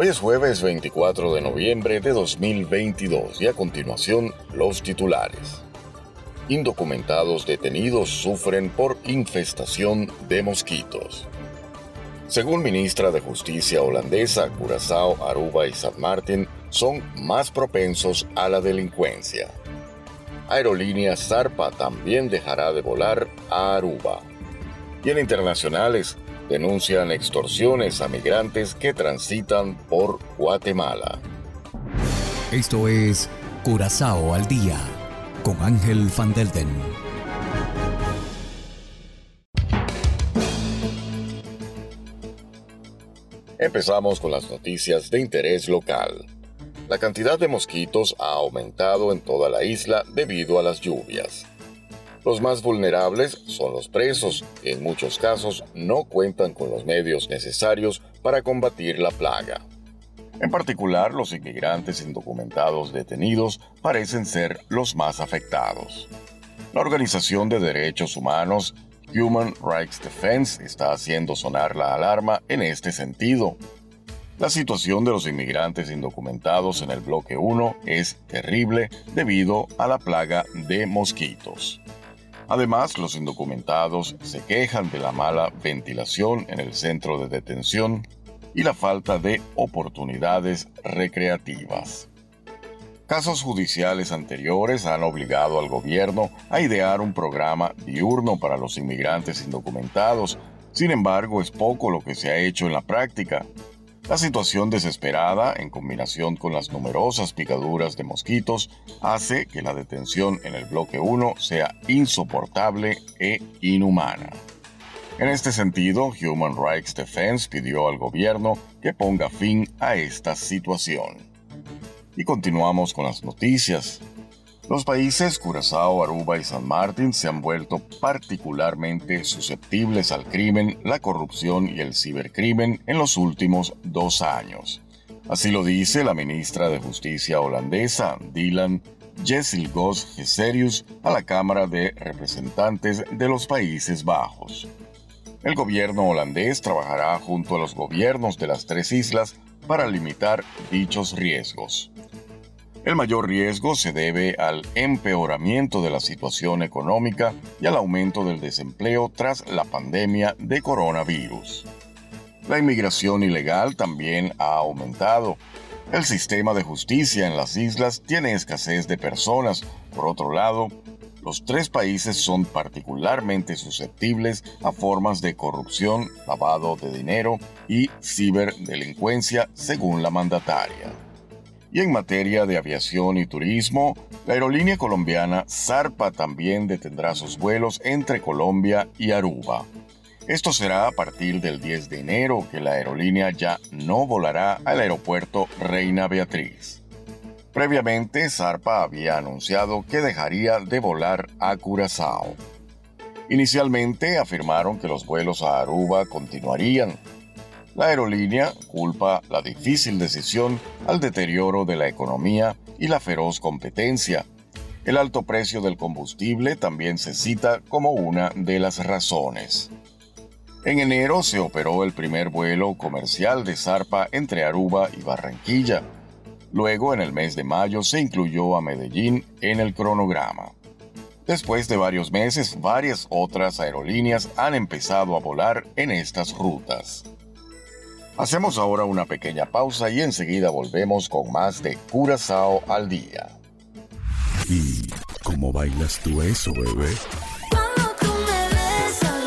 Hoy es jueves 24 de noviembre de 2022 y a continuación los titulares. Indocumentados detenidos sufren por infestación de mosquitos. Según ministra de Justicia holandesa, Curazao, Aruba y San Martín son más propensos a la delincuencia. Aerolínea Zarpa también dejará de volar a Aruba. Y en internacionales, denuncian extorsiones a migrantes que transitan por Guatemala. Esto es Curazao al día con Ángel Van Delden. Empezamos con las noticias de interés local. La cantidad de mosquitos ha aumentado en toda la isla debido a las lluvias. Los más vulnerables son los presos, que en muchos casos no cuentan con los medios necesarios para combatir la plaga. En particular, los inmigrantes indocumentados detenidos parecen ser los más afectados. La Organización de Derechos Humanos Human Rights Defense está haciendo sonar la alarma en este sentido. La situación de los inmigrantes indocumentados en el bloque 1 es terrible debido a la plaga de mosquitos. Además, los indocumentados se quejan de la mala ventilación en el centro de detención y la falta de oportunidades recreativas. Casos judiciales anteriores han obligado al gobierno a idear un programa diurno para los inmigrantes indocumentados. Sin embargo, es poco lo que se ha hecho en la práctica, la situación desesperada, en combinación con las numerosas picaduras de mosquitos, hace que la detención en el bloque 1 sea insoportable e inhumana. En este sentido, Human Rights Defense pidió al gobierno que ponga fin a esta situación. Y continuamos con las noticias. Los países Curazao, Aruba y San Martín se han vuelto particularmente susceptibles al crimen, la corrupción y el cibercrimen en los últimos dos años. Así lo dice la ministra de Justicia holandesa, Dylan Jessilgos Geserius, a la Cámara de Representantes de los Países Bajos. El gobierno holandés trabajará junto a los gobiernos de las tres islas para limitar dichos riesgos. El mayor riesgo se debe al empeoramiento de la situación económica y al aumento del desempleo tras la pandemia de coronavirus. La inmigración ilegal también ha aumentado. El sistema de justicia en las islas tiene escasez de personas. Por otro lado, los tres países son particularmente susceptibles a formas de corrupción, lavado de dinero y ciberdelincuencia, según la mandataria. Y en materia de aviación y turismo, la aerolínea colombiana Zarpa también detendrá sus vuelos entre Colombia y Aruba. Esto será a partir del 10 de enero que la aerolínea ya no volará al aeropuerto Reina Beatriz. Previamente, Zarpa había anunciado que dejaría de volar a Curazao. Inicialmente afirmaron que los vuelos a Aruba continuarían, la aerolínea culpa la difícil decisión al deterioro de la economía y la feroz competencia. El alto precio del combustible también se cita como una de las razones. En enero se operó el primer vuelo comercial de Zarpa entre Aruba y Barranquilla. Luego, en el mes de mayo, se incluyó a Medellín en el cronograma. Después de varios meses, varias otras aerolíneas han empezado a volar en estas rutas. Hacemos ahora una pequeña pausa y enseguida volvemos con más de Curazao al día. ¿Y cómo bailas tú eso, bebé? Cuando tú me besas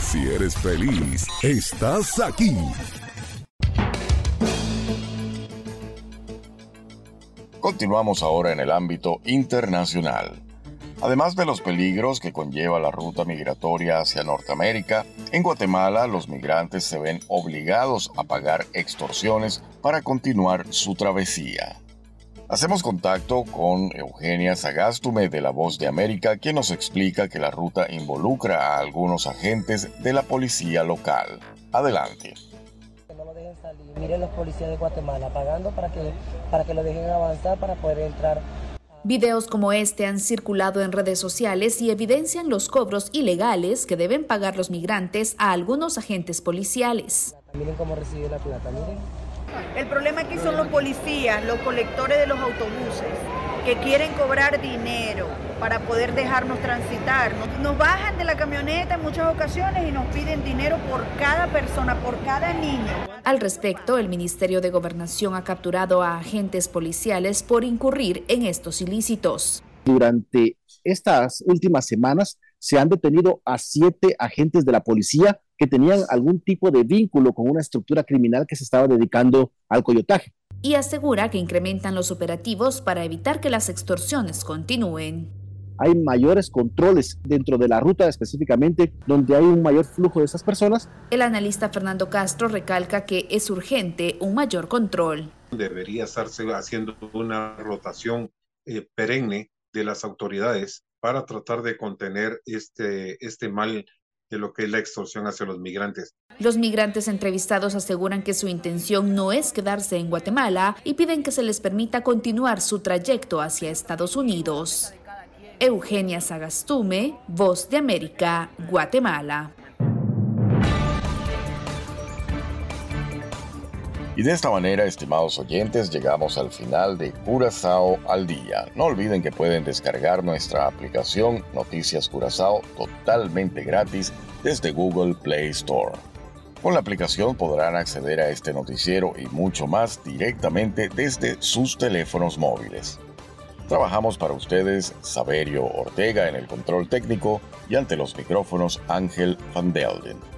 si eres feliz, estás aquí. Continuamos ahora en el ámbito internacional. Además de los peligros que conlleva la ruta migratoria hacia Norteamérica, en Guatemala los migrantes se ven obligados a pagar extorsiones para continuar su travesía. Hacemos contacto con Eugenia Sagastume de La Voz de América, quien nos explica que la ruta involucra a algunos agentes de la policía local. Adelante. No lo dejen salir. Miren los policías de Guatemala pagando para que, para que lo dejen avanzar para poder entrar. Videos como este han circulado en redes sociales y evidencian los cobros ilegales que deben pagar los migrantes a algunos agentes policiales. Miren cómo recibe la plata, miren. El problema aquí son los policías, los colectores de los autobuses, que quieren cobrar dinero para poder dejarnos transitar. Nos, nos bajan de la camioneta en muchas ocasiones y nos piden dinero por cada persona, por cada niño. Al respecto, el Ministerio de Gobernación ha capturado a agentes policiales por incurrir en estos ilícitos. Durante estas últimas semanas se han detenido a siete agentes de la policía que tenían algún tipo de vínculo con una estructura criminal que se estaba dedicando al coyotaje. Y asegura que incrementan los operativos para evitar que las extorsiones continúen. Hay mayores controles dentro de la ruta específicamente donde hay un mayor flujo de esas personas. El analista Fernando Castro recalca que es urgente un mayor control. Debería estarse haciendo una rotación eh, perenne de las autoridades para tratar de contener este, este mal de lo que es la extorsión hacia los migrantes. Los migrantes entrevistados aseguran que su intención no es quedarse en Guatemala y piden que se les permita continuar su trayecto hacia Estados Unidos. Eugenia Sagastume, Voz de América, Guatemala. Y de esta manera, estimados oyentes, llegamos al final de Curazao al día. No olviden que pueden descargar nuestra aplicación Noticias Curazao totalmente gratis desde Google Play Store. Con la aplicación podrán acceder a este noticiero y mucho más directamente desde sus teléfonos móviles. Trabajamos para ustedes Saberio Ortega en el control técnico y ante los micrófonos Ángel Van Delden.